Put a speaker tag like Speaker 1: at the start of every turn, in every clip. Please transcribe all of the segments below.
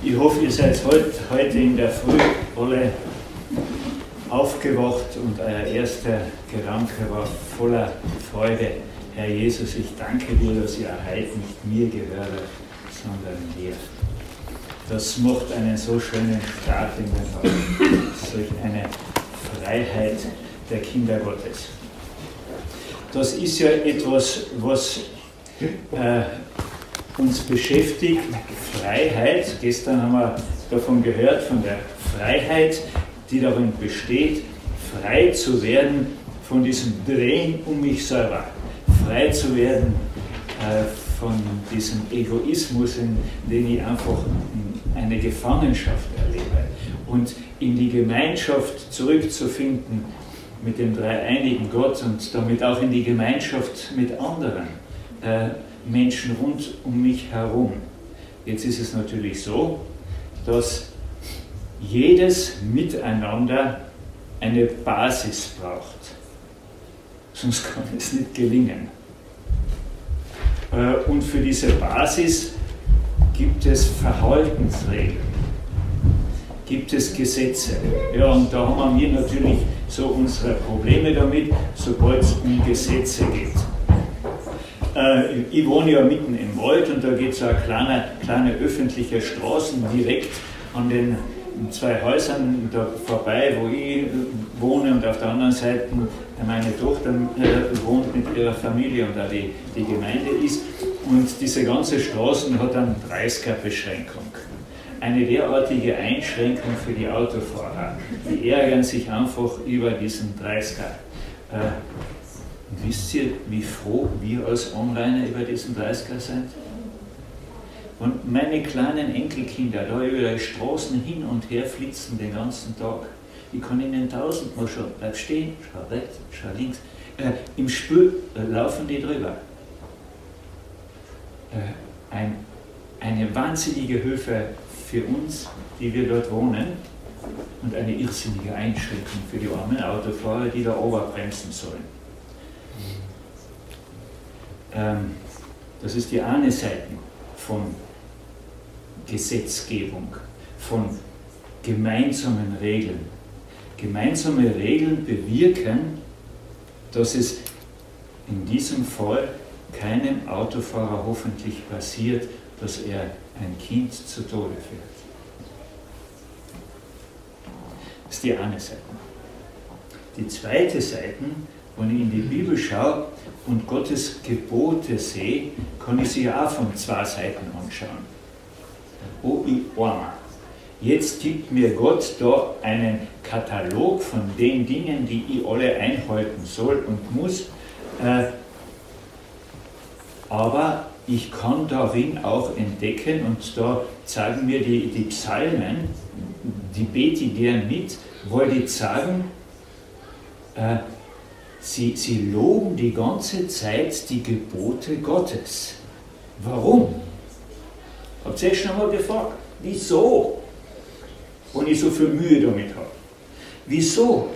Speaker 1: Ich hoffe, ihr seid heute in der Früh alle aufgewacht und euer erster Gedanke war voller Freude. Herr Jesus, ich danke dir, dass ihr heute nicht mir gehört, sondern dir. Das macht einen so schönen Start in den Tag, solch eine Freiheit der Kinder Gottes. Das ist ja etwas, was äh, uns beschäftigt, Freiheit. Gestern haben wir davon gehört, von der Freiheit, die darin besteht, frei zu werden von diesem Drehen um mich selber, frei zu werden äh, von diesem Egoismus, in den ich einfach eine Gefangenschaft erlebe und in die Gemeinschaft zurückzufinden mit dem dreieinigen Gott und damit auch in die Gemeinschaft mit anderen äh, Menschen rund um mich herum. Jetzt ist es natürlich so, dass jedes Miteinander eine Basis braucht. Sonst kann es nicht gelingen. Äh, und für diese Basis gibt es Verhaltensregeln, gibt es Gesetze. Ja, und da haben wir natürlich so unsere Probleme damit, sobald es um Gesetze geht. Äh, ich wohne ja mitten im Wald und da geht so eine kleine, kleine öffentliche Straßen direkt an den zwei Häusern da vorbei, wo ich wohne und auf der anderen Seite meine Tochter äh, wohnt mit ihrer Familie und da die, die Gemeinde ist. Und diese ganze Straße hat eine 30er-Beschränkung. Eine derartige Einschränkung für die Autofahrer. Die ärgern sich einfach über diesen 30er. Äh, wisst ihr, wie froh wir als Online über diesen 30er sind? Und meine kleinen Enkelkinder da über die Straßen hin und her flitzen den ganzen Tag. Ich kann ihnen tausendmal schon, bleib stehen, schau rechts, schau links. Äh, Im Spül äh, laufen die drüber. Äh, ein, eine wahnsinnige Hilfe für uns, die wir dort wohnen, und eine irrsinnige Einschränkung für die armen Autofahrer, die da oberbremsen sollen. Ähm, das ist die eine Seite von Gesetzgebung, von gemeinsamen Regeln. Gemeinsame Regeln bewirken, dass es in diesem Fall keinem Autofahrer hoffentlich passiert, dass er ein Kind zu Tode fährt. Das ist die eine Seite. Die zweite Seite, wenn ich in die Bibel schaue und Gottes Gebote sehe, kann ich sie auch von zwei Seiten anschauen. Oh, ich armer. Jetzt gibt mir Gott da einen Katalog von den Dingen, die ich alle einhalten soll und muss. Äh, aber ich kann darin auch entdecken, und da zeigen mir die, die Psalmen, die bete ich gern mit, weil die sagen, äh, sie, sie loben die ganze Zeit die Gebote Gottes. Warum? Habt ihr euch schon mal gefragt, wieso? Und ich so viel Mühe damit habe. Wieso?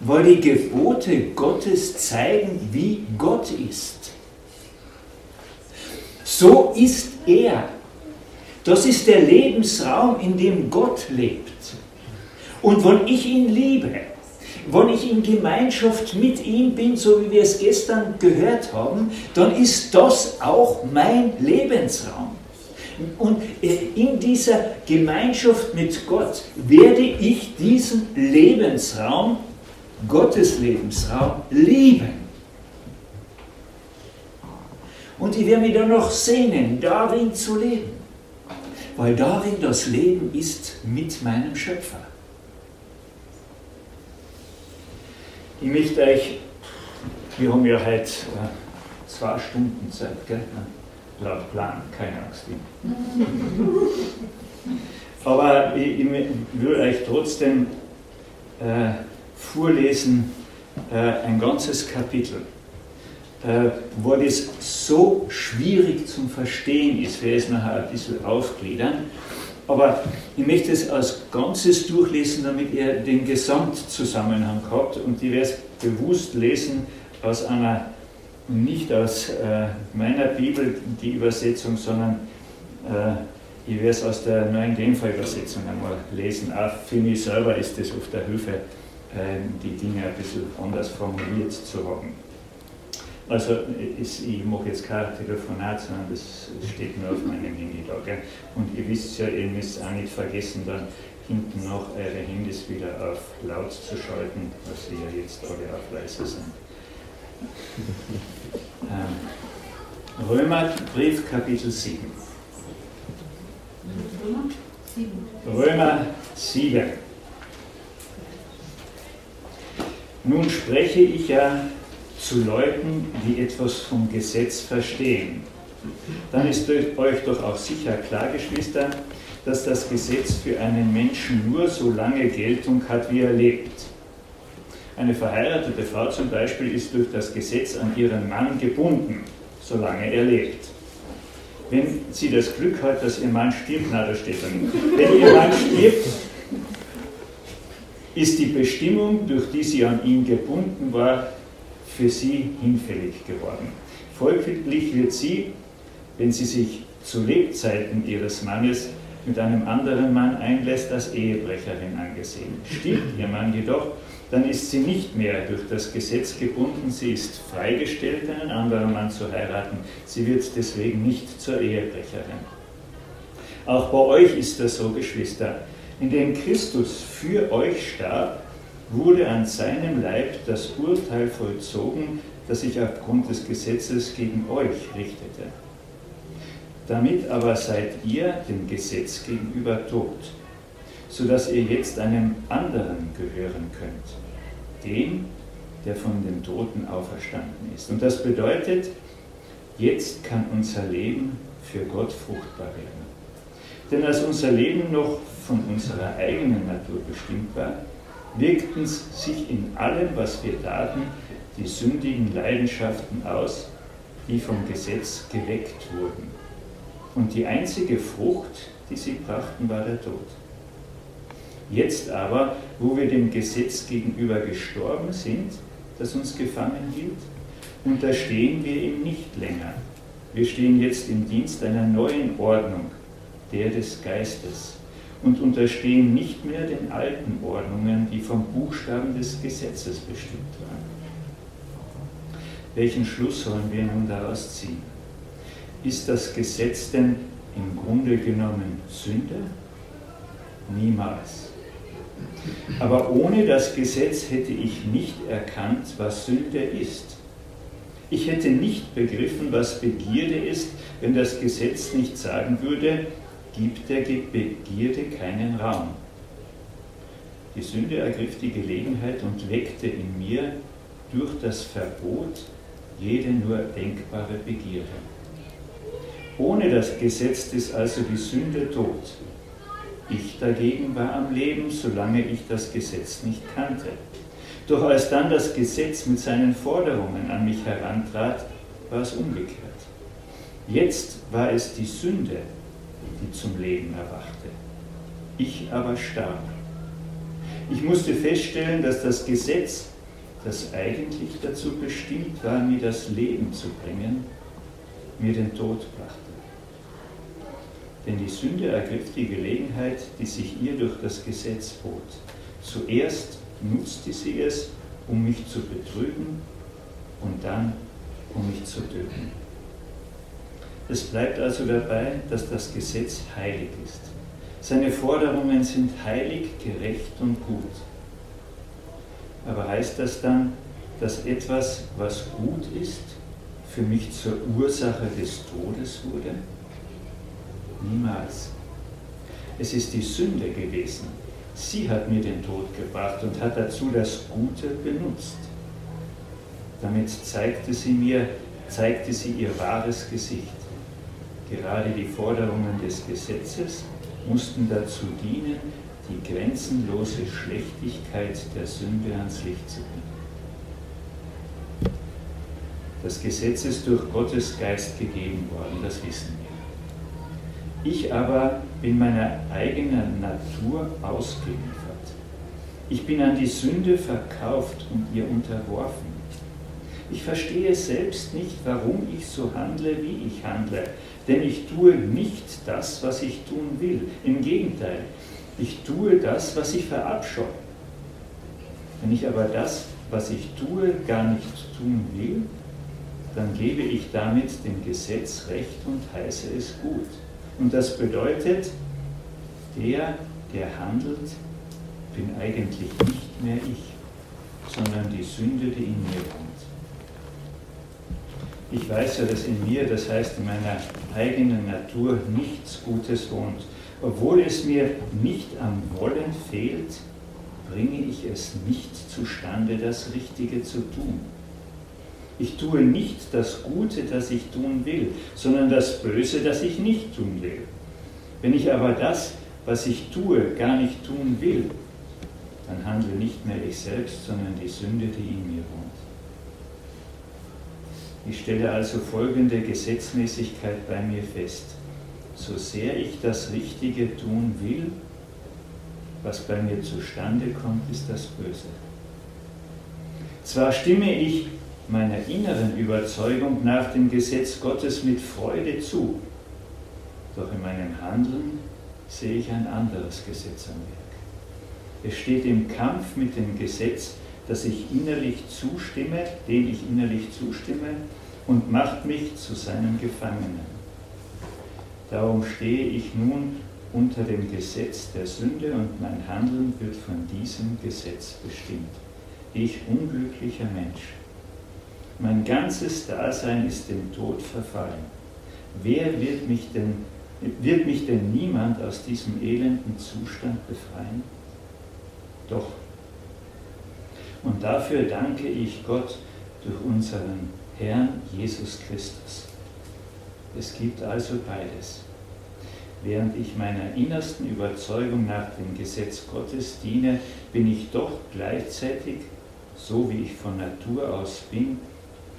Speaker 1: Weil die Gebote Gottes zeigen, wie Gott ist. So ist er. Das ist der Lebensraum, in dem Gott lebt. Und wenn ich ihn liebe, wenn ich in Gemeinschaft mit ihm bin, so wie wir es gestern gehört haben, dann ist das auch mein Lebensraum. Und äh, in dieser Gemeinschaft mit Gott werde ich diesen Lebensraum, Gottes Lebensraum, lieben. Und ich werde mich dann noch sehnen, darin zu leben. Weil darin das Leben ist mit meinem Schöpfer. Ich möchte euch, wir haben ja heute äh, zwei Stunden Zeit, gell? laut Plan, keine Angst. Aber ich, ich will euch trotzdem äh, vorlesen äh, ein ganzes Kapitel äh, wo das so schwierig zum Verstehen ist, werde es nachher ein bisschen aufgliedern. Aber ich möchte es als Ganzes durchlesen, damit ihr den Gesamtzusammenhang habt und ich werde es bewusst lesen aus einer, nicht aus äh, meiner Bibel, die Übersetzung, sondern äh, Ich werde es aus der neuen Genfer-Übersetzung einmal lesen. Auch für mich selber ist es oft eine Hilfe, ähm, die Dinge ein bisschen anders formuliert zu haben. Also ich mache jetzt kein Telefonat, sondern das steht nur auf meinem Handy da. Gell? Und ihr wisst ja, ihr müsst auch nicht vergessen, dann hinten noch eure Handys wieder auf laut zu schalten, was sie ja jetzt alle auf leise sind. Ähm, Römerbrief Kapitel 7. Römer 7. Nun spreche ich ja zu Leuten, die etwas vom Gesetz verstehen. Dann ist euch doch auch sicher klar, Geschwister, dass das Gesetz für einen Menschen nur so lange Geltung hat, wie er lebt. Eine verheiratete Frau zum Beispiel ist durch das Gesetz an ihren Mann gebunden, solange er lebt. Wenn sie das Glück hat, dass ihr Mann stirbt, na, da steht dann, wenn ihr Mann stirbt, ist die Bestimmung, durch die sie an ihn gebunden war, für sie hinfällig geworden. Folglich wird sie, wenn sie sich zu Lebzeiten ihres Mannes mit einem anderen Mann einlässt, als Ehebrecherin angesehen. Stirbt ihr Mann jedoch, dann ist sie nicht mehr durch das Gesetz gebunden, sie ist freigestellt, einen anderen Mann zu heiraten. Sie wird deswegen nicht zur Ehebrecherin. Auch bei euch ist das so, Geschwister. Indem Christus für euch starb, wurde an seinem Leib das Urteil vollzogen, das sich aufgrund des Gesetzes gegen euch richtete. Damit aber seid ihr dem Gesetz gegenüber tot, sodass ihr jetzt einem anderen gehören könnt, dem, der von den Toten auferstanden ist. Und das bedeutet, jetzt kann unser Leben für Gott fruchtbar werden. Denn als unser Leben noch von unserer eigenen Natur bestimmt war, wirkten sich in allem, was wir taten, die sündigen Leidenschaften aus, die vom Gesetz geweckt wurden. Und die einzige Frucht, die sie brachten, war der Tod. Jetzt aber, wo wir dem Gesetz gegenüber gestorben sind, das uns gefangen hielt, unterstehen wir ihm nicht länger. Wir stehen jetzt im Dienst einer neuen Ordnung, der des Geistes und unterstehen nicht mehr den alten Ordnungen, die vom Buchstaben des Gesetzes bestimmt waren. Welchen Schluss sollen wir nun daraus ziehen? Ist das Gesetz denn im Grunde genommen Sünde? Niemals. Aber ohne das Gesetz hätte ich nicht erkannt, was Sünde ist. Ich hätte nicht begriffen, was Begierde ist, wenn das Gesetz nicht sagen würde, gibt der Begierde keinen Raum. Die Sünde ergriff die Gelegenheit und weckte in mir durch das Verbot jede nur denkbare Begierde. Ohne das Gesetz ist also die Sünde tot. Ich dagegen war am Leben, solange ich das Gesetz nicht kannte. Doch als dann das Gesetz mit seinen Forderungen an mich herantrat, war es umgekehrt. Jetzt war es die Sünde, die zum Leben erwachte. Ich aber starb. Ich musste feststellen, dass das Gesetz, das eigentlich dazu bestimmt war, mir das Leben zu bringen, mir den Tod brachte. Denn die Sünde ergriff die Gelegenheit, die sich ihr durch das Gesetz bot. Zuerst nutzte sie es, um mich zu betrügen und dann, um mich zu töten. Es bleibt also dabei, dass das Gesetz heilig ist. Seine Forderungen sind heilig, gerecht und gut. Aber heißt das dann, dass etwas, was gut ist, für mich zur Ursache des Todes wurde? Niemals. Es ist die Sünde gewesen. Sie hat mir den Tod gebracht und hat dazu das Gute benutzt. Damit zeigte sie mir, zeigte sie ihr wahres Gesicht. Gerade die Forderungen des Gesetzes mussten dazu dienen, die grenzenlose Schlechtigkeit der Sünde ans Licht zu bringen. Das Gesetz ist durch Gottes Geist gegeben worden, das wissen wir. Ich aber bin meiner eigenen Natur ausgeliefert. Ich bin an die Sünde verkauft und ihr unterworfen. Ich verstehe selbst nicht, warum ich so handle, wie ich handle. Denn ich tue nicht das, was ich tun will. Im Gegenteil, ich tue das, was ich verabscheue. Wenn ich aber das, was ich tue, gar nicht tun will, dann gebe ich damit dem Gesetz Recht und heiße es gut. Und das bedeutet, der, der handelt, bin eigentlich nicht mehr ich, sondern die Sünde, die in mir wohnt. Ich weiß ja, dass in mir, das heißt in meiner eigenen Natur, nichts Gutes wohnt. Obwohl es mir nicht am Wollen fehlt, bringe ich es nicht zustande, das Richtige zu tun. Ich tue nicht das Gute, das ich tun will, sondern das Böse, das ich nicht tun will. Wenn ich aber das, was ich tue, gar nicht tun will, dann handle nicht mehr ich selbst, sondern die Sünde, die in mir wohnt. Ich stelle also folgende Gesetzmäßigkeit bei mir fest. So sehr ich das Richtige tun will, was bei mir zustande kommt, ist das Böse. Zwar stimme ich meiner inneren Überzeugung nach dem Gesetz Gottes mit Freude zu, doch in meinem Handeln sehe ich ein anderes Gesetz am Werk. Es steht im Kampf mit dem Gesetz, dass ich innerlich zustimme, dem ich innerlich zustimme, und macht mich zu seinem Gefangenen. Darum stehe ich nun unter dem Gesetz der Sünde und mein Handeln wird von diesem Gesetz bestimmt. Ich unglücklicher Mensch. Mein ganzes Dasein ist dem Tod verfallen. Wer wird mich denn, wird mich denn niemand aus diesem elenden Zustand befreien? Doch. Und dafür danke ich Gott durch unseren Herrn Jesus Christus. Es gibt also beides. Während ich meiner innersten Überzeugung nach dem Gesetz Gottes diene, bin ich doch gleichzeitig, so wie ich von Natur aus bin,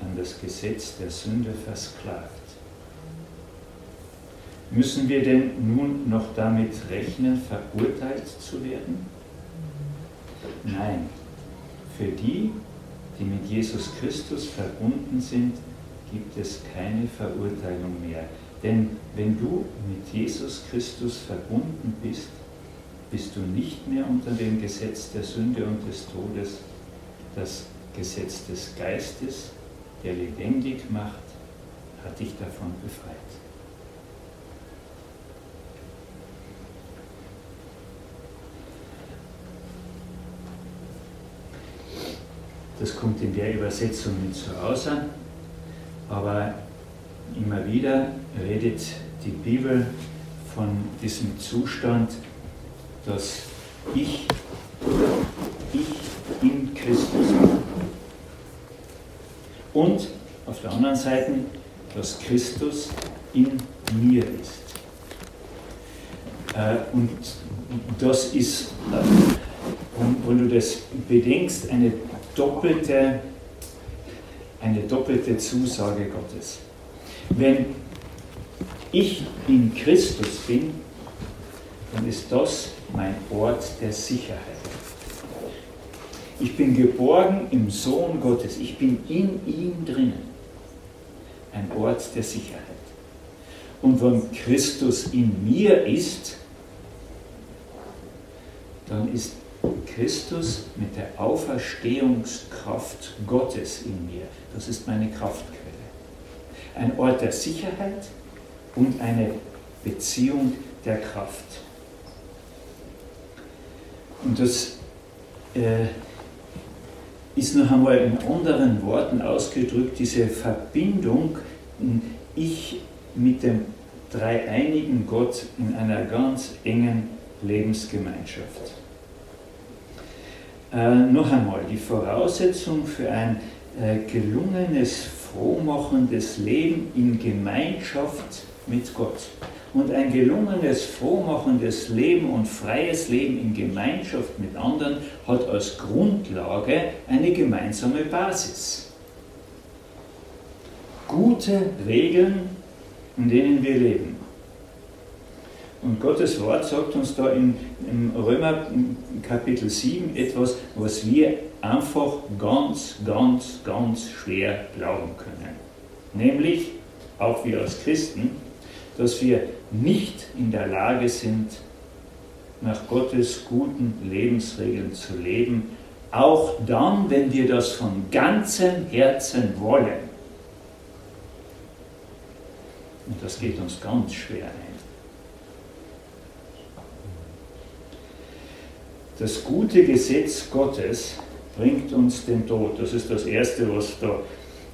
Speaker 1: an das Gesetz der Sünde versklavt. Müssen wir denn nun noch damit rechnen, verurteilt zu werden? Nein, für die, die mit Jesus Christus verbunden sind, gibt es keine Verurteilung mehr. Denn wenn du mit Jesus Christus verbunden bist, bist du nicht mehr unter dem Gesetz der Sünde und des Todes. Das Gesetz des Geistes, der lebendig macht, hat dich davon befreit. Das kommt in der Übersetzung nicht so raus, aber immer wieder redet die Bibel von diesem Zustand, dass ich, ich in Christus bin. Und auf der anderen Seite, dass Christus in mir ist. Äh, und das ist, äh, wenn du das bedenkst, eine doppelte, eine doppelte Zusage Gottes. Wenn ich in Christus bin, dann ist das mein Ort der Sicherheit. Ich bin geborgen im Sohn Gottes. Ich bin in ihm drinnen. Ein Ort der Sicherheit. Und wenn Christus in mir ist, dann ist Christus mit der Auferstehungskraft Gottes in mir. Das ist meine Kraftquelle. Ein Ort der Sicherheit und eine Beziehung der Kraft. Und das äh, ist noch einmal in anderen Worten ausgedrückt, diese Verbindung, ich mit dem dreieinigen Gott in einer ganz engen Lebensgemeinschaft. Äh, noch einmal, die Voraussetzung für ein äh, gelungenes, frohmachendes Leben in Gemeinschaft mit Gott und ein gelungenes, frohmachendes Leben und freies Leben in Gemeinschaft mit anderen hat als Grundlage eine gemeinsame Basis. Gute Regeln, in denen wir leben. Und Gottes Wort sagt uns da in, im Römer Kapitel 7 etwas, was wir einfach ganz, ganz, ganz schwer glauben können. Nämlich, auch wir als Christen, dass wir nicht in der Lage sind, nach Gottes guten Lebensregeln zu leben, auch dann, wenn wir das von ganzem Herzen wollen. Und das geht uns ganz schwer ein. Das gute Gesetz Gottes bringt uns den Tod. Das ist das Erste, was da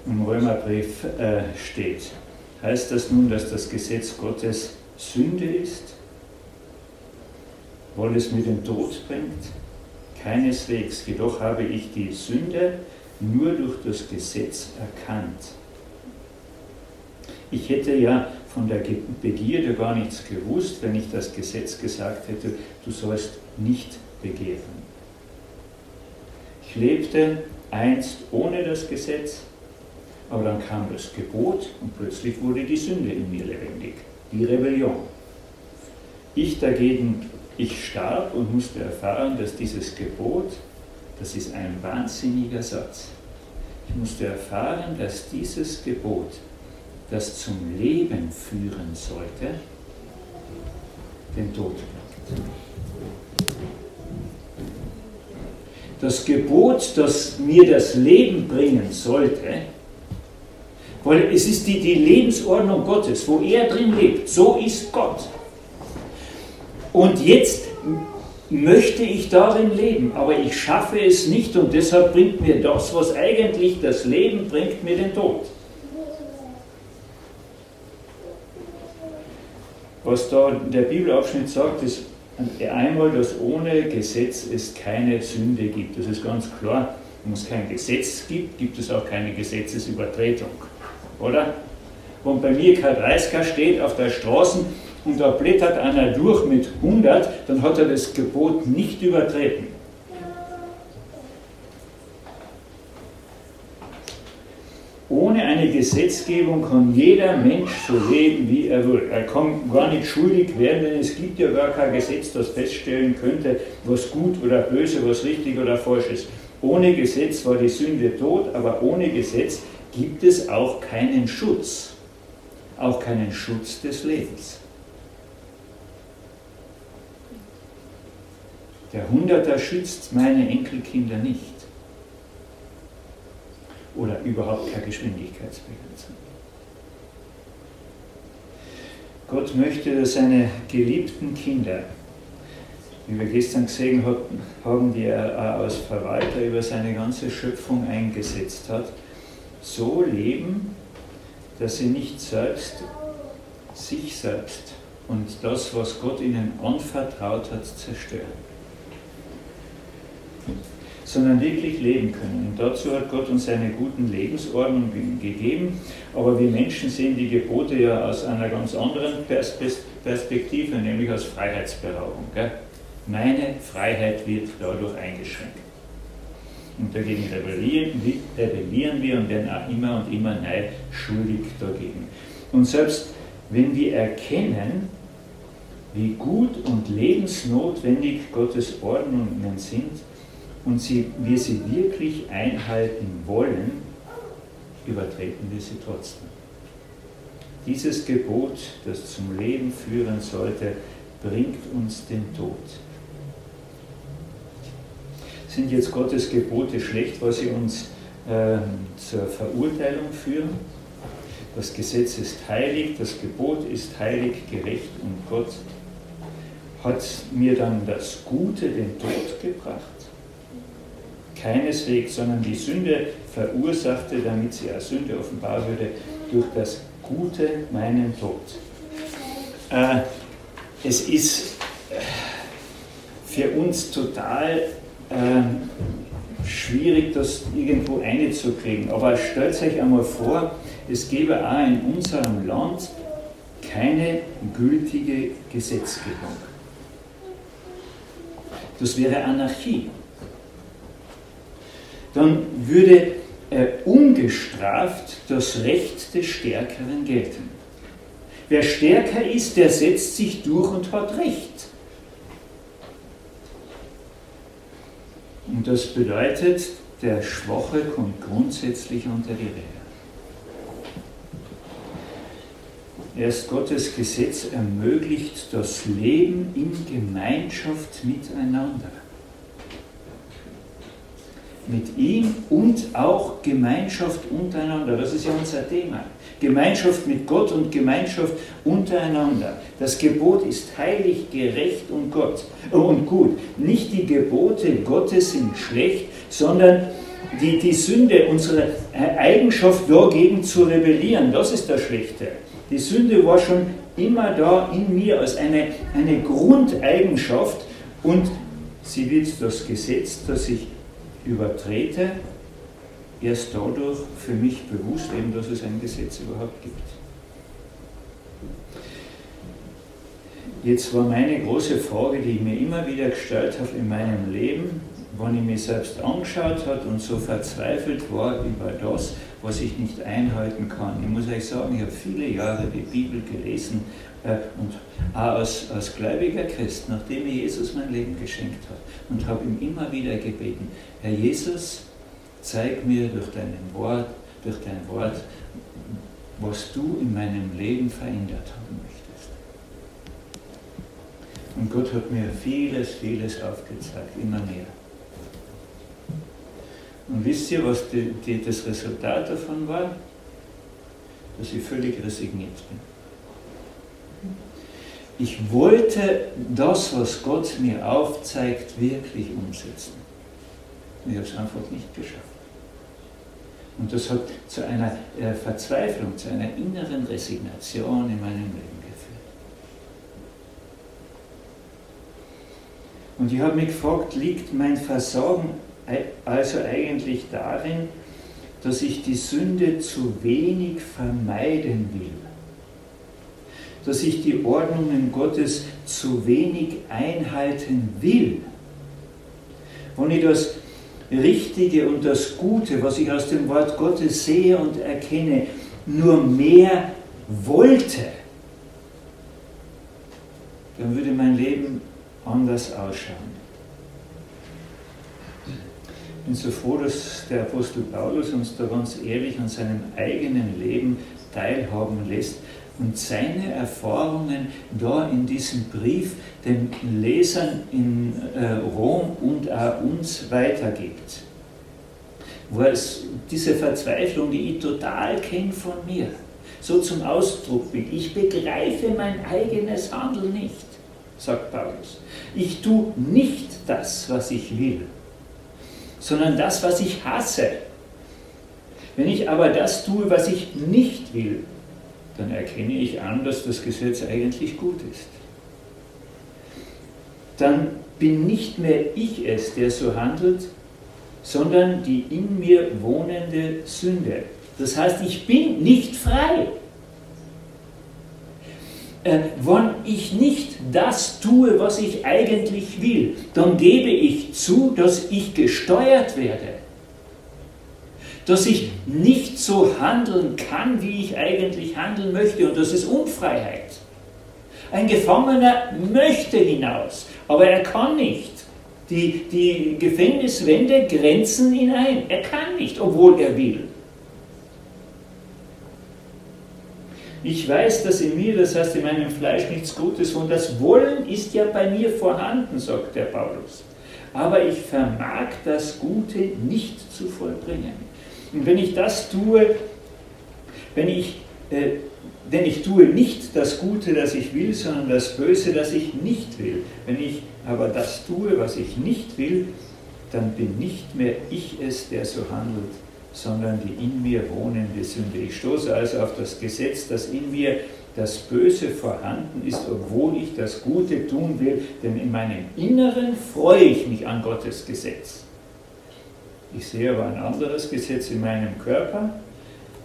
Speaker 1: im Römerbrief äh, steht. Heißt das nun, dass das Gesetz Gottes Sünde ist? Weil es mir den Tod bringt? Keineswegs. Jedoch habe ich die Sünde nur durch das Gesetz erkannt. Ich hätte ja von der Begierde gar nichts gewusst, wenn ich das Gesetz gesagt hätte, du sollst nicht begehren. Ich lebte einst ohne das Gesetz, aber dann kam das Gebot und plötzlich wurde die Sünde in mir lebendig, die Rebellion. Ich dagegen, ich starb und musste erfahren, dass dieses Gebot, das ist ein wahnsinniger Satz, ich musste erfahren, dass dieses Gebot, das zum Leben führen sollte, den Tod bringt. Das Gebot, das mir das Leben bringen sollte, weil es ist die, die Lebensordnung Gottes, wo er drin lebt. So ist Gott. Und jetzt möchte ich darin leben, aber ich schaffe es nicht und deshalb bringt mir das, was eigentlich das Leben bringt, mir den Tod. Was da der Bibelabschnitt sagt, ist einmal, dass ohne Gesetz es keine Sünde gibt. Das ist ganz klar. Wenn es kein Gesetz gibt, gibt es auch keine Gesetzesübertretung oder? Und bei mir kein 30 steht auf der Straße und da blättert einer durch mit 100, dann hat er das Gebot nicht übertreten. Ohne eine Gesetzgebung kann jeder Mensch so leben, wie er will. Er kann gar nicht schuldig werden, denn es gibt ja gar kein Gesetz, das feststellen könnte, was gut oder böse, was richtig oder falsch ist. Ohne Gesetz war die Sünde tot, aber ohne Gesetz gibt es auch keinen Schutz, auch keinen Schutz des Lebens. Der Hunderter schützt meine Enkelkinder nicht. Oder überhaupt keine Geschwindigkeitsbegrenzung. Gott möchte, dass seine geliebten Kinder, wie wir gestern gesehen haben, die er als Verwalter über seine ganze Schöpfung eingesetzt hat, so leben, dass sie nicht selbst sich selbst und das, was Gott ihnen anvertraut hat, zerstören, sondern wirklich leben können. Und dazu hat Gott uns eine guten Lebensordnung gegeben, aber wir Menschen sehen die Gebote ja aus einer ganz anderen Perspektive, nämlich aus Freiheitsberaubung. Gell? Meine Freiheit wird dadurch eingeschränkt. Und dagegen rebellieren wir und werden auch immer und immer neu schuldig dagegen. Und selbst wenn wir erkennen, wie gut und lebensnotwendig Gottes Ordnungen sind und sie, wir sie wirklich einhalten wollen, übertreten wir sie trotzdem. Dieses Gebot, das zum Leben führen sollte, bringt uns den Tod sind jetzt Gottes Gebote schlecht, weil sie uns äh, zur Verurteilung führen. Das Gesetz ist heilig, das Gebot ist heilig, gerecht und Gott hat mir dann das Gute, den Tod gebracht. Keineswegs, sondern die Sünde verursachte, damit sie als Sünde offenbar würde, durch das Gute meinen Tod. Äh, es ist äh, für uns total ähm, schwierig, das irgendwo einzukriegen. Aber stellt euch einmal vor, es gäbe auch in unserem Land keine gültige Gesetzgebung. Das wäre Anarchie. Dann würde äh, ungestraft das Recht des Stärkeren gelten. Wer stärker ist, der setzt sich durch und hat Recht. Und das bedeutet, der Schwache kommt grundsätzlich unter die Räder. Erst Gottes Gesetz ermöglicht das Leben in Gemeinschaft miteinander. Mit ihm und auch Gemeinschaft untereinander. Das ist ja unser Thema. Gemeinschaft mit Gott und Gemeinschaft untereinander. Das Gebot ist heilig, gerecht und, Gott, äh, und gut. Nicht die Gebote Gottes sind schlecht, sondern die, die Sünde, unsere Eigenschaft dagegen zu rebellieren, das ist das Schlechte. Die Sünde war schon immer da in mir als eine, eine Grundeigenschaft und sie wird das Gesetz, das ich übertrete, erst dadurch für mich bewusst, eben, dass es ein Gesetz überhaupt gibt. Jetzt war meine große Frage, die ich mir immer wieder gestellt habe in meinem Leben, wenn ich mich selbst angeschaut habe und so verzweifelt war über das, was ich nicht einhalten kann. Ich muss euch sagen, ich habe viele Jahre die Bibel gelesen und auch als, als gläubiger Christ, nachdem mir Jesus mein Leben geschenkt hat und habe ihm immer wieder gebeten, Herr Jesus, zeig mir durch dein Wort, durch dein Wort, was du in meinem Leben verändert haben möchtest. Und Gott hat mir vieles, vieles aufgezeigt, immer mehr. Und wisst ihr, was die, die, das Resultat davon war? Dass ich völlig resigniert bin. Ich wollte das, was Gott mir aufzeigt, wirklich umsetzen. Ich habe es einfach nicht geschafft. Und das hat zu einer äh, Verzweiflung, zu einer inneren Resignation in meinem Leben geführt. Und ich habe mich gefragt, liegt mein Versagen also eigentlich darin, dass ich die Sünde zu wenig vermeiden will, dass ich die Ordnungen Gottes zu wenig einhalten will. Wenn ich das Richtige und das Gute, was ich aus dem Wort Gottes sehe und erkenne, nur mehr wollte, dann würde mein Leben anders ausschauen bin so froh, dass der Apostel Paulus uns da ganz ehrlich an seinem eigenen Leben teilhaben lässt und seine Erfahrungen da in diesem Brief den Lesern in äh, Rom und auch uns weitergibt. Wo es diese Verzweiflung, die ich total kenne von mir, so zum Ausdruck bringt. Ich begreife mein eigenes Handeln nicht, sagt Paulus. Ich tue nicht das, was ich will sondern das, was ich hasse. Wenn ich aber das tue, was ich nicht will, dann erkenne ich an, dass das Gesetz eigentlich gut ist. Dann bin nicht mehr ich es, der so handelt, sondern die in mir wohnende Sünde. Das heißt, ich bin nicht frei äh, wenn ich nicht das tue, was ich eigentlich will, dann gebe ich zu, dass ich gesteuert werde. Dass ich nicht so handeln kann, wie ich eigentlich handeln möchte. Und das ist Unfreiheit. Ein Gefangener möchte hinaus, aber er kann nicht. Die, die Gefängniswände grenzen ihn ein. Er kann nicht, obwohl er will. Ich weiß, dass in mir, das heißt in meinem Fleisch, nichts Gutes und das Wollen ist ja bei mir vorhanden, sagt der Paulus. Aber ich vermag das Gute nicht zu vollbringen. Und wenn ich das tue, wenn ich, äh, denn ich tue nicht das Gute, das ich will, sondern das Böse, das ich nicht will. Wenn ich aber das tue, was ich nicht will, dann bin nicht mehr ich es, der so handelt, sondern die in mir wohnende Sünde. Ich stoße also auf das Gesetz, dass in mir das Böse vorhanden ist, obwohl ich das Gute tun will, denn in meinem Inneren freue ich mich an Gottes Gesetz. Ich sehe aber ein anderes Gesetz in meinem Körper,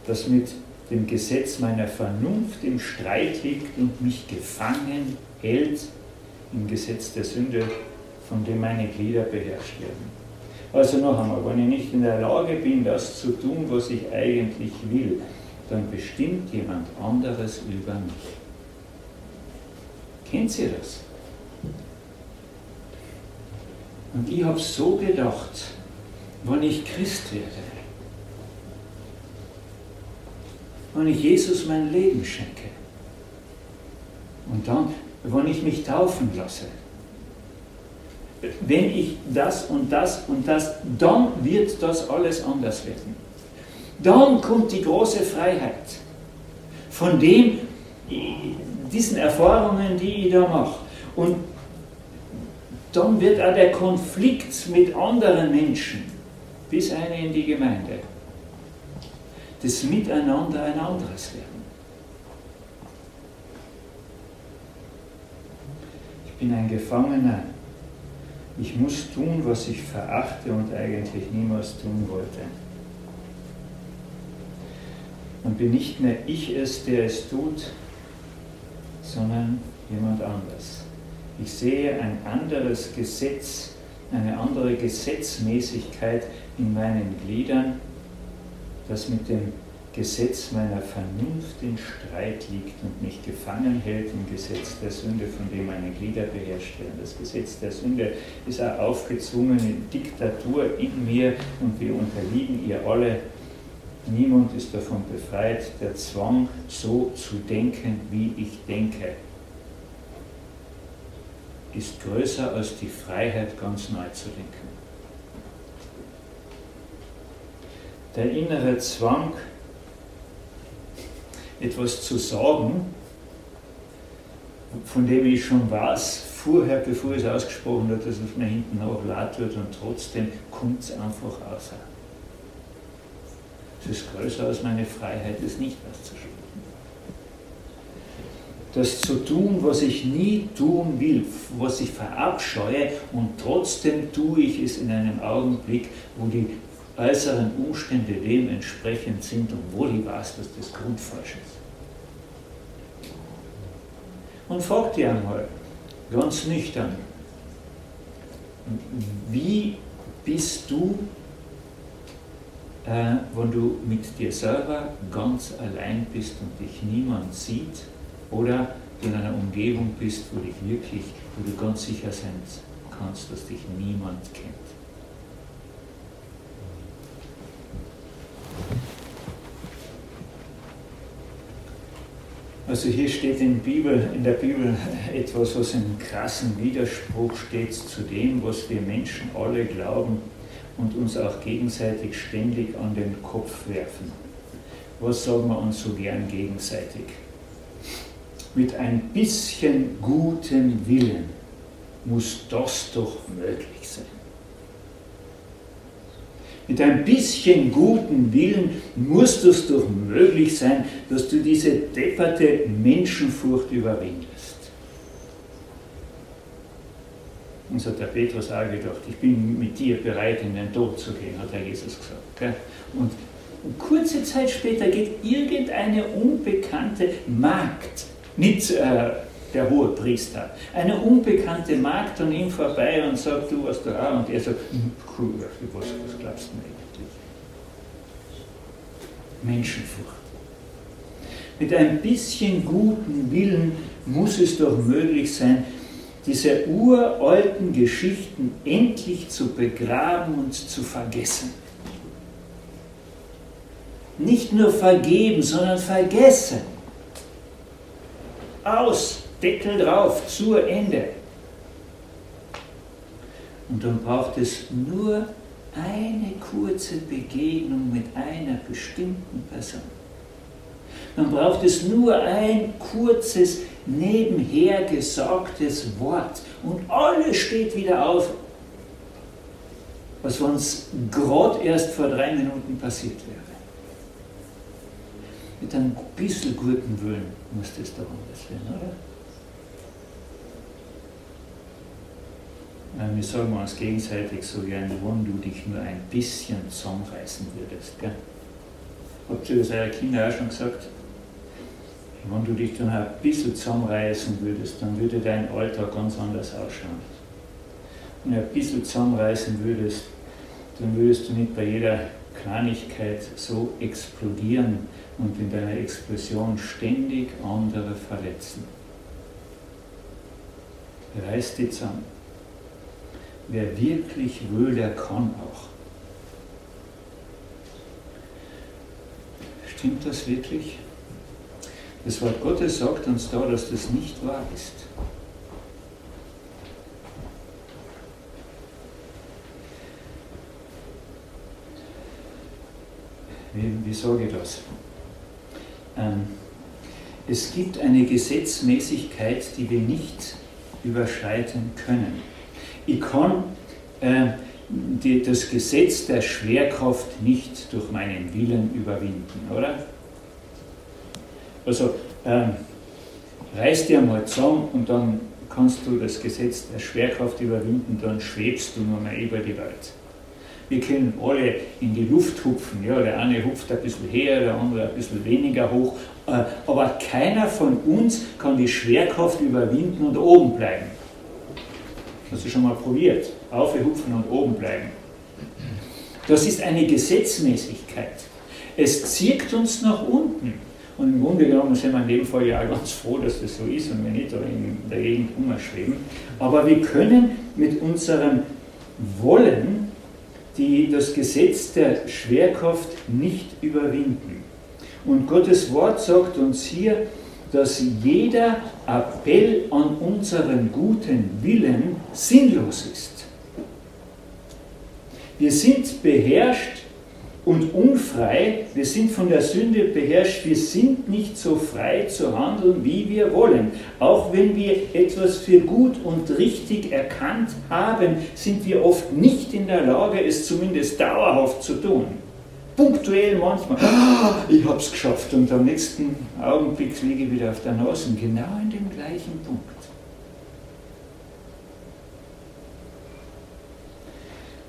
Speaker 1: das mit dem Gesetz meiner Vernunft im Streit liegt und mich gefangen hält im Gesetz der Sünde, von dem meine Glieder beherrscht werden. Also noch einmal, wenn ich nicht in der Lage bin, das zu tun, was ich eigentlich will, dann bestimmt jemand anderes über mich. Kennt ihr das? Und ich habe so gedacht, wenn ich Christ werde, wenn ich Jesus mein Leben schenke, Und dann, wenn ich mich taufen lasse, wenn ich das und das und das, dann wird das alles anders werden. Dann kommt die große Freiheit von dem, diesen Erfahrungen, die ich da mache. Und dann wird auch der Konflikt mit anderen Menschen bis eine in die Gemeinde das Miteinander ein anderes werden. Ich bin ein Gefangener. Ich muss tun, was ich verachte und eigentlich niemals tun wollte. Und bin nicht mehr ich es, der es tut, sondern jemand anders. Ich sehe ein anderes Gesetz, eine andere Gesetzmäßigkeit in meinen Gliedern, das mit dem Gesetz meiner Vernunft in Streit liegt und mich gefangen hält im Gesetz der Sünde, von dem meine Glieder beherrscht werden. Das Gesetz der Sünde ist eine aufgezwungene Diktatur in mir und wir unterliegen ihr alle. Niemand ist davon befreit, der Zwang, so zu denken, wie ich denke, ist größer als die Freiheit, ganz neu zu denken. Der innere Zwang, etwas zu sagen, von dem ich schon weiß, vorher, bevor ich es ausgesprochen habe, dass es mir hinten noch laut wird und trotzdem kommt es einfach raus. Es ist größer als meine Freiheit, es nicht auszusprechen das zu tun, was ich nie tun will, was ich verabscheue und trotzdem tue ich es in einem Augenblick, wo die äußeren Umstände dementsprechend sind wo ich weiß, dass das grundfalsch ist. Und frag dir einmal, ganz nüchtern, wie bist du, äh, wenn du mit dir selber ganz allein bist und dich niemand sieht? oder in einer Umgebung bist, wo dich wirklich, wo du ganz sicher sein kannst, dass dich niemand kennt. Also hier steht in, Bibel, in der Bibel etwas, was in krassen Widerspruch steht zu dem, was wir Menschen alle glauben und uns auch gegenseitig ständig an den Kopf werfen. Was sagen wir uns so gern gegenseitig? mit ein bisschen gutem Willen muss das doch möglich sein. Mit ein bisschen guten Willen muss es doch möglich sein, dass du diese depperte Menschenfurcht überwindest. Und so hat der Petrus auch gedacht, ich bin mit dir bereit, in den Tod zu gehen, hat der Jesus gesagt. Und kurze Zeit später geht irgendeine unbekannte Magd nicht äh, der hohe Priester. Eine unbekannte Magd an ihm vorbei und sagt, du warst da auch. Und er sagt, hm, was, was glaubst du eigentlich? Menschenfurcht. Mit ein bisschen guten Willen muss es doch möglich sein, diese uralten Geschichten endlich zu begraben und zu vergessen. Nicht nur vergeben, sondern vergessen aus, Deckel drauf, zur Ende. Und dann braucht es nur eine kurze Begegnung mit einer bestimmten Person. Dann braucht es nur ein kurzes, nebenher gesagtes Wort und alles steht wieder auf, was uns gerade erst vor drei Minuten passiert wäre. Mit einem bisschen guten Willen muss das doch anders werden, oder? Wir sagen uns gegenseitig so gern, wenn du dich nur ein bisschen zusammenreißen würdest. Gell? Habt ihr das eurer Kinder auch schon gesagt? Wenn du dich dann ein bisschen zusammenreißen würdest, dann würde dein Alltag ganz anders ausschauen. Wenn du ein bisschen zusammenreißen würdest, dann würdest du nicht bei jeder Kleinigkeit so explodieren, und in deiner Explosion ständig andere verletzen. Reiß die zusammen. Wer wirklich will, der kann auch. Stimmt das wirklich? Das Wort Gottes sagt uns da, dass das nicht wahr ist. Wie, wie sage ich das? Ähm, es gibt eine Gesetzmäßigkeit, die wir nicht überschreiten können. Ich kann äh, die, das Gesetz der Schwerkraft nicht durch meinen Willen überwinden, oder? Also ähm, reiß dir mal zusammen und dann kannst du das Gesetz der Schwerkraft überwinden, dann schwebst du nur mal über die Welt. Wir können alle in die Luft hupfen. Ja, der eine hupft ein bisschen her, der andere ein bisschen weniger hoch. Äh, aber keiner von uns kann die Schwerkraft überwinden und oben bleiben. Hast du schon mal probiert? Aufhupfen und oben bleiben. Das ist eine Gesetzmäßigkeit. Es zieht uns nach unten. Und im Grunde genommen sind wir in dem Fall ja ganz froh, dass das so ist und wir nicht in der Gegend umschweben. Aber wir können mit unserem Wollen die das Gesetz der Schwerkraft nicht überwinden. Und Gottes Wort sagt uns hier, dass jeder Appell an unseren guten Willen sinnlos ist. Wir sind beherrscht und unfrei, wir sind von der Sünde beherrscht, wir sind nicht so frei zu handeln, wie wir wollen. Auch wenn wir etwas für gut und richtig erkannt haben, sind wir oft nicht in der Lage, es zumindest dauerhaft zu tun. Punktuell manchmal, ah, ich habe es geschafft und am nächsten Augenblick liege ich wieder auf der Nase, genau in dem gleichen Punkt.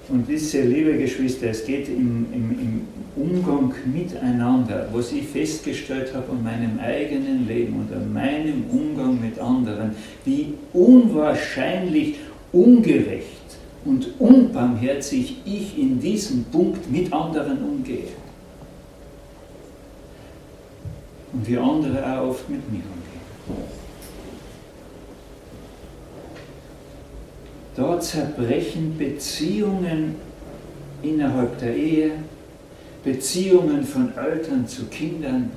Speaker 1: Und ihr, liebe Geschwister, es geht im, im, im, Umgang miteinander, was ich festgestellt habe an meinem eigenen Leben und an meinem Umgang mit anderen, wie unwahrscheinlich ungerecht und unbarmherzig ich in diesem Punkt mit anderen umgehe. Und wie andere auch oft mit mir umgehen. Da zerbrechen Beziehungen innerhalb der Ehe, Beziehungen von Eltern zu Kindern,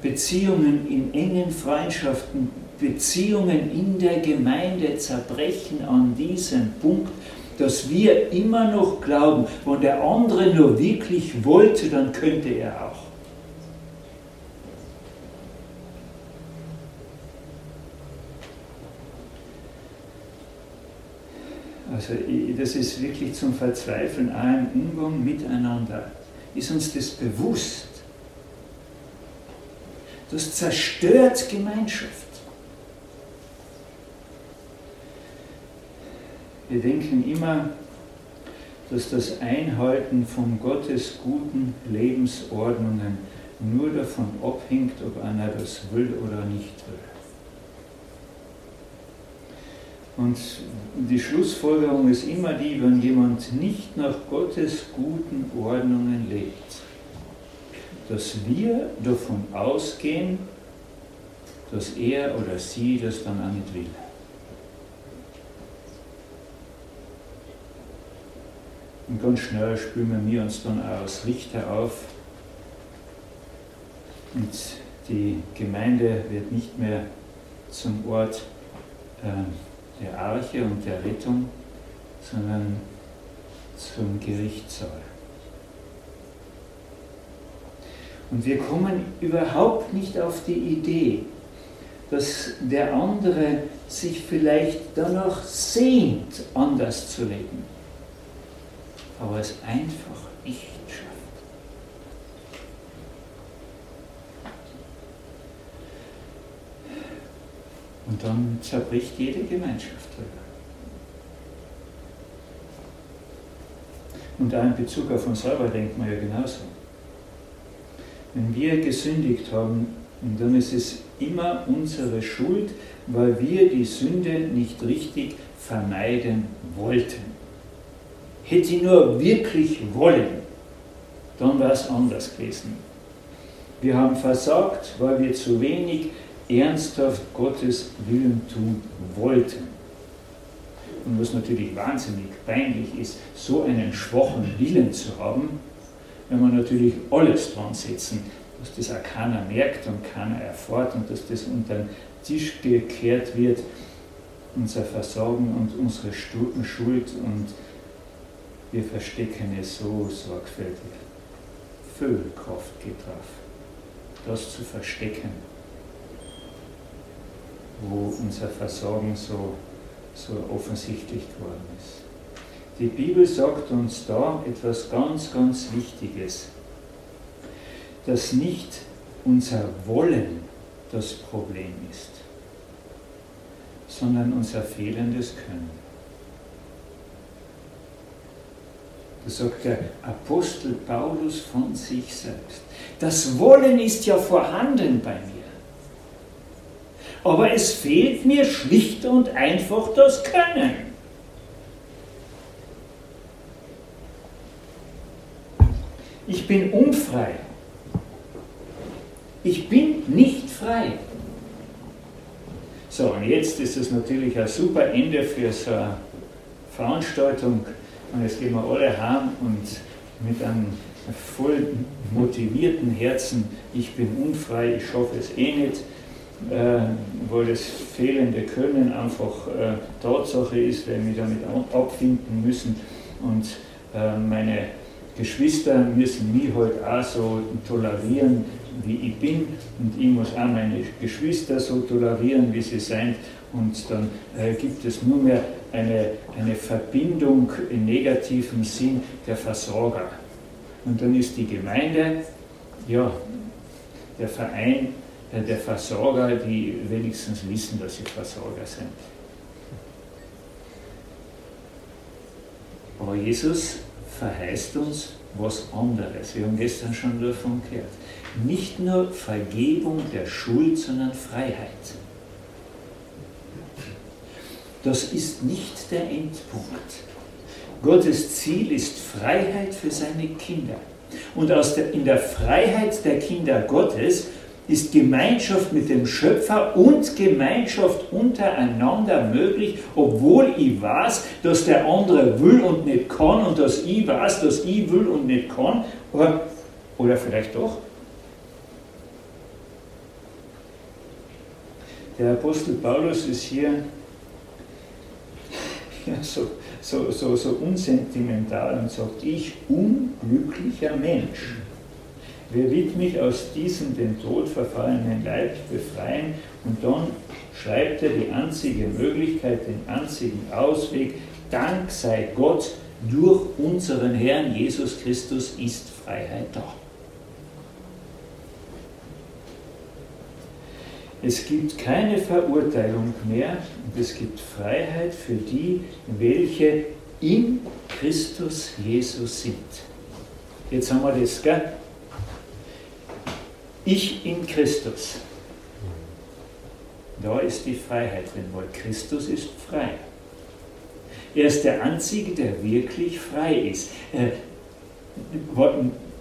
Speaker 1: Beziehungen in engen Freundschaften, Beziehungen in der Gemeinde zerbrechen an diesem Punkt, dass wir immer noch glauben, wenn der andere nur wirklich wollte, dann könnte er auch. Also das ist wirklich zum Verzweifeln, auch im Umgang miteinander. Ist uns das bewusst? Das zerstört Gemeinschaft. Wir denken immer, dass das Einhalten von Gottes guten Lebensordnungen nur davon abhängt, ob einer das will oder nicht will. Und die Schlussfolgerung ist immer die, wenn jemand nicht nach Gottes guten Ordnungen lebt, dass wir davon ausgehen, dass er oder sie das dann auch nicht will. Und ganz schnell spüren wir uns dann auch als Richter auf und die Gemeinde wird nicht mehr zum Ort äh, der Arche und der Rettung, sondern zum Gerichtssaal. Und wir kommen überhaupt nicht auf die Idee, dass der andere sich vielleicht danach sehnt, anders zu leben, aber es einfach nicht schafft. Und dann zerbricht jede Gemeinschaft drüber. Und da in Bezug auf uns selber denkt man ja genauso. Wenn wir gesündigt haben, dann ist es immer unsere Schuld, weil wir die Sünde nicht richtig vermeiden wollten. Hätte sie nur wirklich wollen, dann wäre es anders gewesen. Wir haben versagt, weil wir zu wenig ernsthaft Gottes Willen tun wollten. Und was natürlich wahnsinnig peinlich ist, so einen schwachen Willen zu haben, wenn wir natürlich alles dran setzen, dass das auch keiner merkt und keiner erfährt und dass das unter den Tisch gekehrt wird, unser Versorgen und unsere Schuld und wir verstecken es so sorgfältig. Viel Kraft geht drauf, das zu verstecken, wo unser Versorgen so, so offensichtlich geworden ist. Die Bibel sagt uns da etwas ganz, ganz Wichtiges, dass nicht unser Wollen das Problem ist, sondern unser fehlendes Können. Das sagt der Apostel Paulus von sich selbst. Das Wollen ist ja vorhanden bei mir. Aber es fehlt mir schlicht und einfach das Können. Ich bin unfrei. Ich bin nicht frei. So, und jetzt ist es natürlich ein super Ende für so eine Veranstaltung. Und jetzt gehen wir alle heim und mit einem voll motivierten Herzen, ich bin unfrei, ich schaffe es eh nicht, äh, weil das fehlende Können einfach äh, Tatsache ist, weil wir damit abfinden müssen. Und äh, meine Geschwister müssen mich halt auch so tolerieren, wie ich bin und ich muss auch meine Geschwister so tolerieren, wie sie sind und dann äh, gibt es nur mehr eine, eine Verbindung im negativen Sinn der Versorger. Und dann ist die Gemeinde, ja, der Verein äh, der Versorger, die wenigstens wissen, dass sie Versorger sind. Aber Jesus verheißt uns was anderes. Wir haben gestern schon davon gehört. Nicht nur Vergebung der Schuld, sondern Freiheit. Das ist nicht der Endpunkt. Gottes Ziel ist Freiheit für seine Kinder. Und der, in der Freiheit der Kinder Gottes ist Gemeinschaft mit dem Schöpfer und Gemeinschaft untereinander möglich, obwohl ich weiß, dass der andere will und nicht kann und dass ich weiß, dass ich will und nicht kann. Oder, oder vielleicht doch. Der Apostel Paulus ist hier so, so, so, so unsentimental und sagt, ich unglücklicher Mensch. Wer wird mich aus diesem dem Tod verfallenen Leib befreien? Und dann schreibt er die einzige Möglichkeit, den einzigen Ausweg. Dank sei Gott, durch unseren Herrn Jesus Christus ist Freiheit da. Es gibt keine Verurteilung mehr und es gibt Freiheit für die, welche in Christus Jesus sind. Jetzt haben wir das, gell? Ich in Christus. Da ist die Freiheit drin, weil Christus ist frei. Er ist der Einzige, der wirklich frei ist. Äh,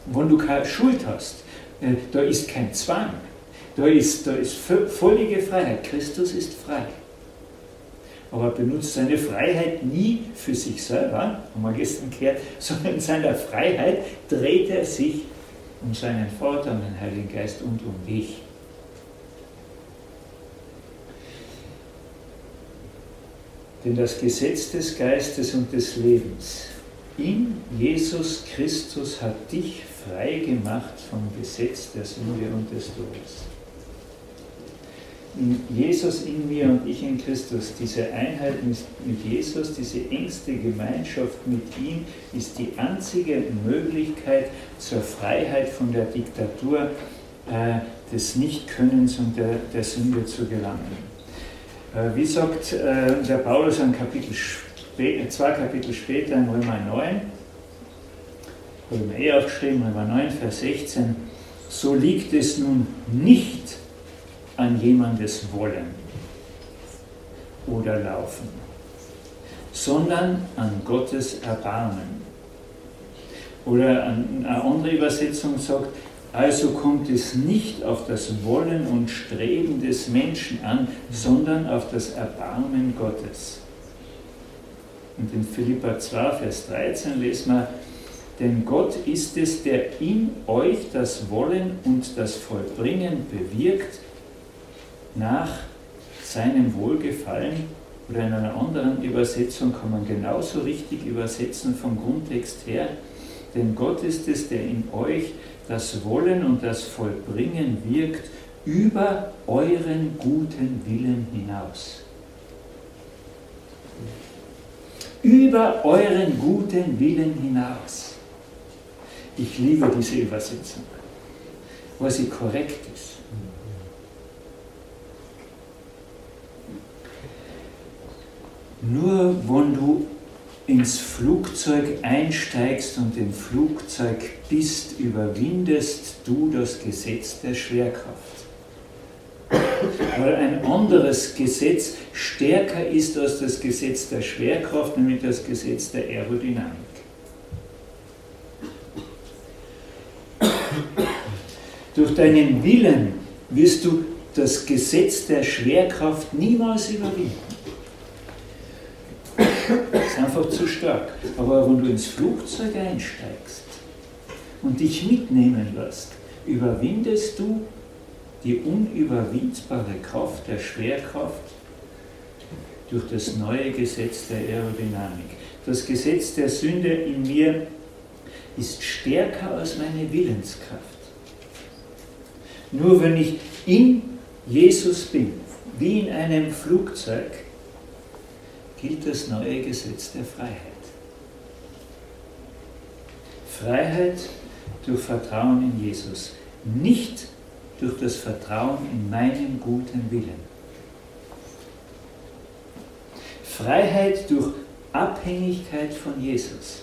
Speaker 1: wenn du keine Schuld hast, äh, da ist kein Zwang, da ist, da ist völlige Freiheit. Christus ist frei. Aber er benutzt seine Freiheit nie für sich selber, haben wir gestern gehört, sondern in seiner Freiheit dreht er sich um seinen Vater, um den Heiligen Geist und um dich. Denn das Gesetz des Geistes und des Lebens in Jesus Christus hat dich frei gemacht vom Gesetz der Sünde und des Todes. Jesus in mir und ich in Christus, diese Einheit mit Jesus, diese engste Gemeinschaft mit ihm ist die einzige Möglichkeit zur Freiheit von der Diktatur äh, des Nichtkönnens und der, der Sünde zu gelangen. Äh, wie sagt äh, der Paulus ein Kapitel zwei Kapitel später in Römer 9, habe ich mir eh aufgeschrieben, Römer 9, Vers 16, so liegt es nun nicht an jemandes Wollen oder Laufen, sondern an Gottes Erbarmen. Oder eine andere Übersetzung sagt, also kommt es nicht auf das Wollen und Streben des Menschen an, sondern auf das Erbarmen Gottes. Und in Philippa 2, Vers 13 lesen wir, denn Gott ist es, der in euch das Wollen und das Vollbringen bewirkt nach seinem Wohlgefallen. Oder in einer anderen Übersetzung kann man genauso richtig übersetzen vom Grundtext her. Denn Gott ist es, der in euch das Wollen und das Vollbringen wirkt über euren guten Willen hinaus. Über euren guten Willen hinaus. Ich liebe diese Übersetzung, weil sie korrekt ist. Nur wenn du ins Flugzeug einsteigst und im Flugzeug bist, überwindest du das Gesetz der Schwerkraft. Weil ein anderes Gesetz stärker ist als das Gesetz der Schwerkraft, nämlich das Gesetz der Aerodynamik. Durch deinen Willen wirst du das Gesetz der Schwerkraft niemals überwinden. Das ist einfach zu stark. Aber wenn du ins Flugzeug einsteigst und dich mitnehmen lässt, überwindest du die unüberwindbare Kraft der Schwerkraft durch das neue Gesetz der Aerodynamik. Das Gesetz der Sünde in mir ist stärker als meine Willenskraft. Nur wenn ich in Jesus bin, wie in einem Flugzeug, gilt das neue Gesetz der Freiheit. Freiheit durch Vertrauen in Jesus, nicht durch das Vertrauen in meinen guten Willen. Freiheit durch Abhängigkeit von Jesus.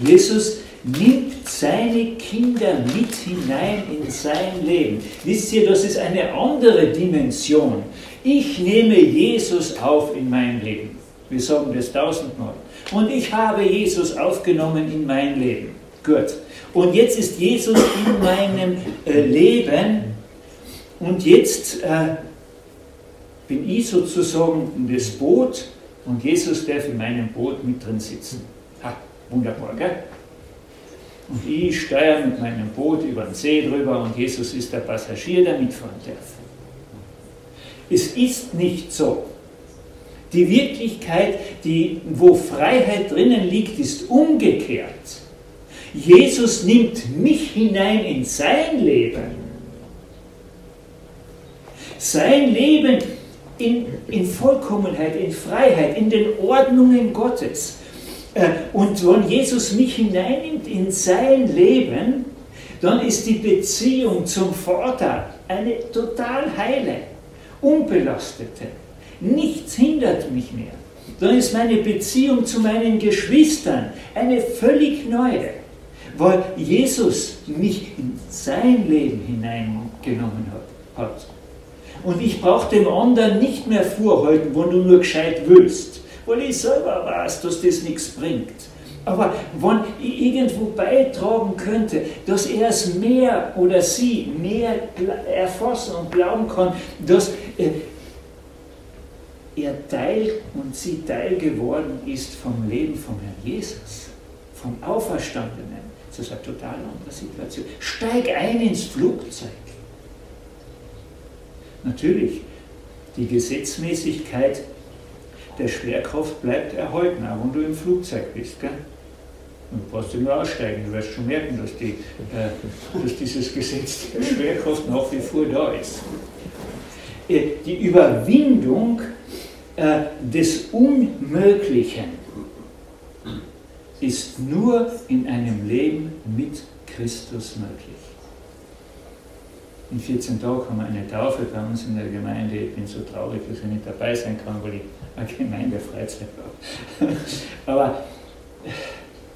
Speaker 1: Jesus nimmt seine Kinder mit hinein in sein Leben. Wisst ihr, das ist eine andere Dimension. Ich nehme Jesus auf in mein Leben. Wir sagen das tausendmal. Und ich habe Jesus aufgenommen in mein Leben. Gut. Und jetzt ist Jesus in meinem äh, Leben und jetzt äh, bin ich sozusagen das Boot und Jesus darf in meinem Boot mit drin sitzen. Ha, wunderbar, gell? Und ich steuere mit meinem Boot über den See drüber und Jesus ist der Passagier, der mitfahren darf. Es ist nicht so. Die Wirklichkeit, die, wo Freiheit drinnen liegt, ist umgekehrt. Jesus nimmt mich hinein in sein Leben. Sein Leben in, in Vollkommenheit, in Freiheit, in den Ordnungen Gottes. Äh, und wenn Jesus mich hineinnimmt in sein Leben, dann ist die Beziehung zum Vater eine total heile, unbelastete. Nichts hindert mich mehr. Dann ist meine Beziehung zu meinen Geschwistern eine völlig neue, weil Jesus mich in sein Leben hineingenommen hat. Und ich brauche dem anderen nicht mehr vorhalten, wo du nur gescheit willst weil ich selber weiß, dass das nichts bringt. Aber wenn ich irgendwo beitragen könnte, dass er es mehr oder sie mehr erfassen und glauben kann, dass äh, er Teil und sie Teil geworden ist vom Leben vom Herrn Jesus, vom Auferstandenen. Das ist eine total andere Situation. Steig ein ins Flugzeug. Natürlich, die Gesetzmäßigkeit der Schwerkraft bleibt erhalten, auch wenn du im Flugzeug bist. Gell? Du brauchst ja nur aussteigen, du wirst schon merken, dass, die, äh, dass dieses Gesetz der Schwerkraft nach wie vor da ist. Äh, die Überwindung äh, des Unmöglichen ist nur in einem Leben mit Christus möglich. In 14 Tagen haben wir eine Taufe bei uns in der Gemeinde. Ich bin so traurig, dass ich nicht dabei sein kann, weil ich eine Gemeindefreizeit habe. Aber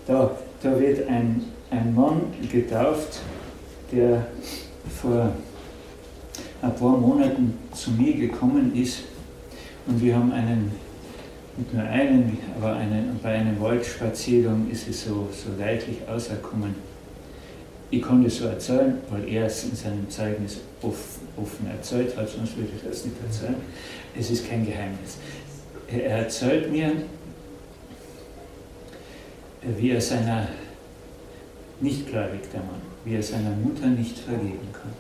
Speaker 1: da, da wird ein, ein Mann getauft, der vor ein paar Monaten zu mir gekommen ist und wir haben einen, nicht nur einen, aber einen, bei einem Waldspaziergang ist es so, so leidlich auserkommen ich kann das so erzählen, weil er es in seinem Zeugnis offen erzählt hat, sonst würde ich das nicht erzählen. Es ist kein Geheimnis. Er erzählt mir, wie er seiner nicht gläubig, der Mann, wie er seiner Mutter nicht vergeben kann.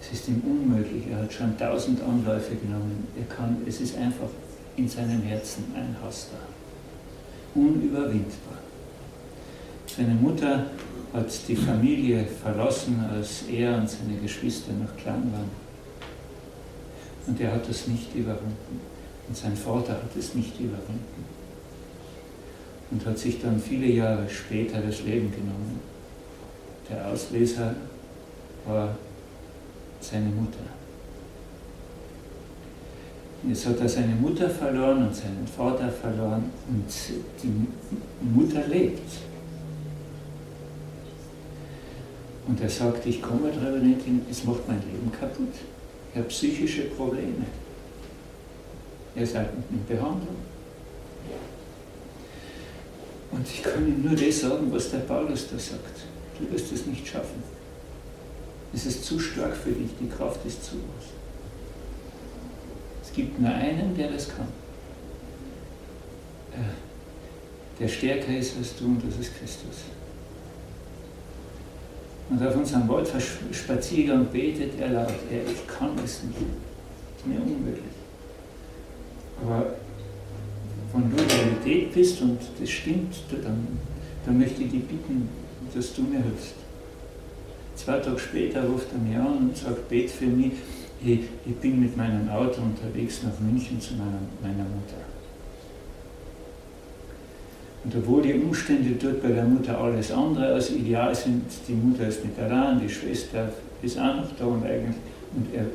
Speaker 1: Es ist ihm unmöglich, er hat schon tausend Anläufe genommen. Er kann, es ist einfach in seinem Herzen ein Hass da. Unüberwindbar. Seine Mutter hat die Familie verlassen, als er und seine Geschwister noch klein waren. Und er hat das nicht überwunden. Und sein Vater hat es nicht überwunden. Und hat sich dann viele Jahre später das Leben genommen. Der Auslöser war seine Mutter. Jetzt hat er seine Mutter verloren und seinen Vater verloren und die Mutter lebt. Und er sagt, ich komme darüber nicht hin, es macht mein Leben kaputt. Habe psychische Probleme. Ihr seid in Behandlung. Und ich kann ihm nur das sagen, was der Paulus da sagt. Du wirst es nicht schaffen. Es ist zu stark für dich, die Kraft ist zu groß. Es gibt nur einen, der das kann. Äh, der stärker ist als du und das ist Christus. Und auf unserem Waldspaziergang betet er laut, er, ich kann es nicht. Das ist mir unmöglich. Aber wenn du Realität bist und das stimmt, dann, dann möchte ich dich bitten, dass du mir hilfst. Zwei Tage später ruft er mich an und sagt, bet für mich, ich, ich bin mit meinem Auto unterwegs nach München zu meiner, meiner Mutter. Und obwohl die Umstände dort bei der Mutter alles andere als ideal sind, die Mutter ist nicht allein, die Schwester ist auch noch da und eigentlich, und er,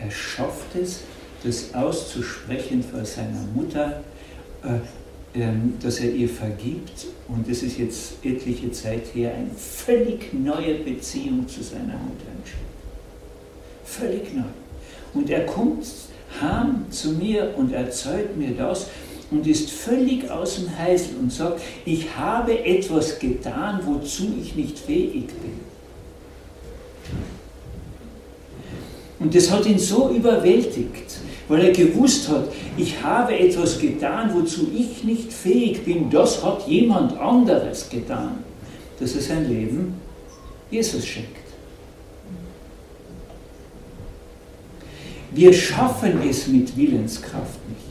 Speaker 1: er schafft es, das auszusprechen vor seiner Mutter, äh, äh, dass er ihr vergibt und das ist jetzt etliche Zeit her eine völlig neue Beziehung zu seiner Mutter entsteht. Völlig neu. Und er kommt heim zu mir und erzählt mir das und ist völlig aus dem Heißel und sagt, ich habe etwas getan, wozu ich nicht fähig bin. Und das hat ihn so überwältigt, weil er gewusst hat, ich habe etwas getan, wozu ich nicht fähig bin. Das hat jemand anderes getan, dass er sein Leben Jesus schenkt. Wir schaffen es mit Willenskraft nicht.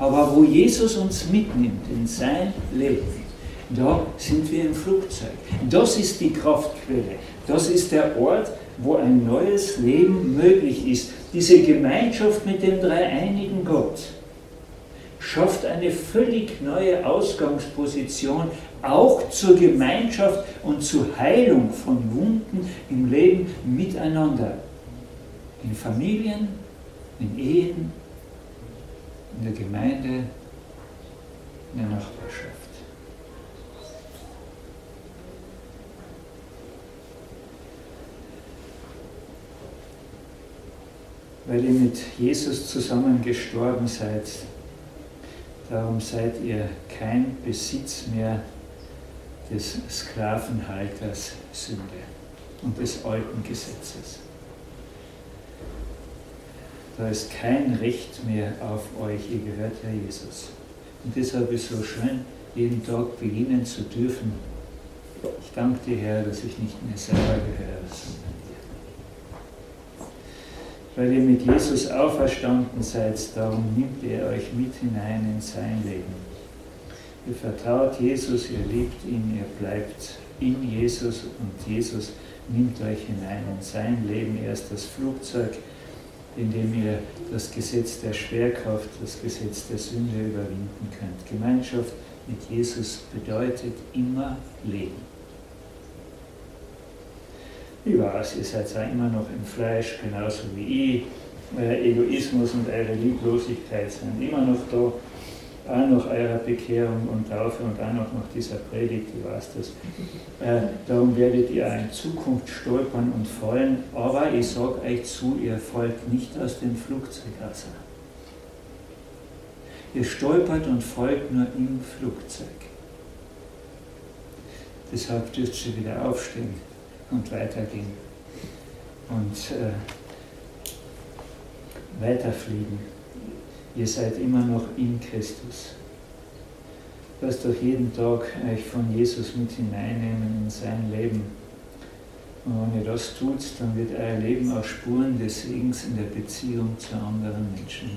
Speaker 1: Aber wo Jesus uns mitnimmt in sein Leben, da sind wir im Flugzeug. Das ist die Kraftquelle. Das ist der Ort, wo ein neues Leben möglich ist. Diese Gemeinschaft mit dem dreieinigen Gott schafft eine völlig neue Ausgangsposition auch zur Gemeinschaft und zur Heilung von Wunden im Leben miteinander. In Familien, in Ehen, in der Gemeinde, in der Nachbarschaft. Weil ihr mit Jesus zusammen gestorben seid, darum seid ihr kein Besitz mehr des Sklavenhalters Sünde und des alten Gesetzes. Da ist kein Recht mehr auf euch, ihr gehört ja Jesus. Und deshalb ist es so schön, jeden Tag beginnen zu dürfen. Ich danke dir, Herr, dass ich nicht mehr selber gehöre, sondern dir. Weil ihr mit Jesus auferstanden seid, darum nimmt er euch mit hinein in sein Leben. Ihr vertraut Jesus, ihr liebt ihn, ihr bleibt in Jesus und Jesus nimmt euch hinein in sein Leben. Er ist das Flugzeug, indem ihr das Gesetz der Schwerkraft, das Gesetz der Sünde überwinden könnt. Gemeinschaft mit Jesus bedeutet immer Leben. Ich weiß, ihr seid zwar immer noch im Fleisch, genauso wie ich. Euer Egoismus und eure Lieblosigkeit sind immer noch da auch nach eurer Bekehrung und Taufe und auch noch nach dieser Predigt, ich weiß das. Äh, darum werdet ihr in Zukunft stolpern und fallen, aber ich sage euch zu, ihr fallt nicht aus dem Flugzeug raus. Ihr stolpert und folgt nur im Flugzeug. Deshalb dürft ihr wieder aufstehen und weitergehen und äh, weiterfliegen. Ihr seid immer noch in Christus. lasst doch jeden Tag euch von Jesus mit hineinnehmen in sein Leben. Und wenn ihr das tut, dann wird euer Leben auch Spuren des Segens in der Beziehung zu anderen Menschen.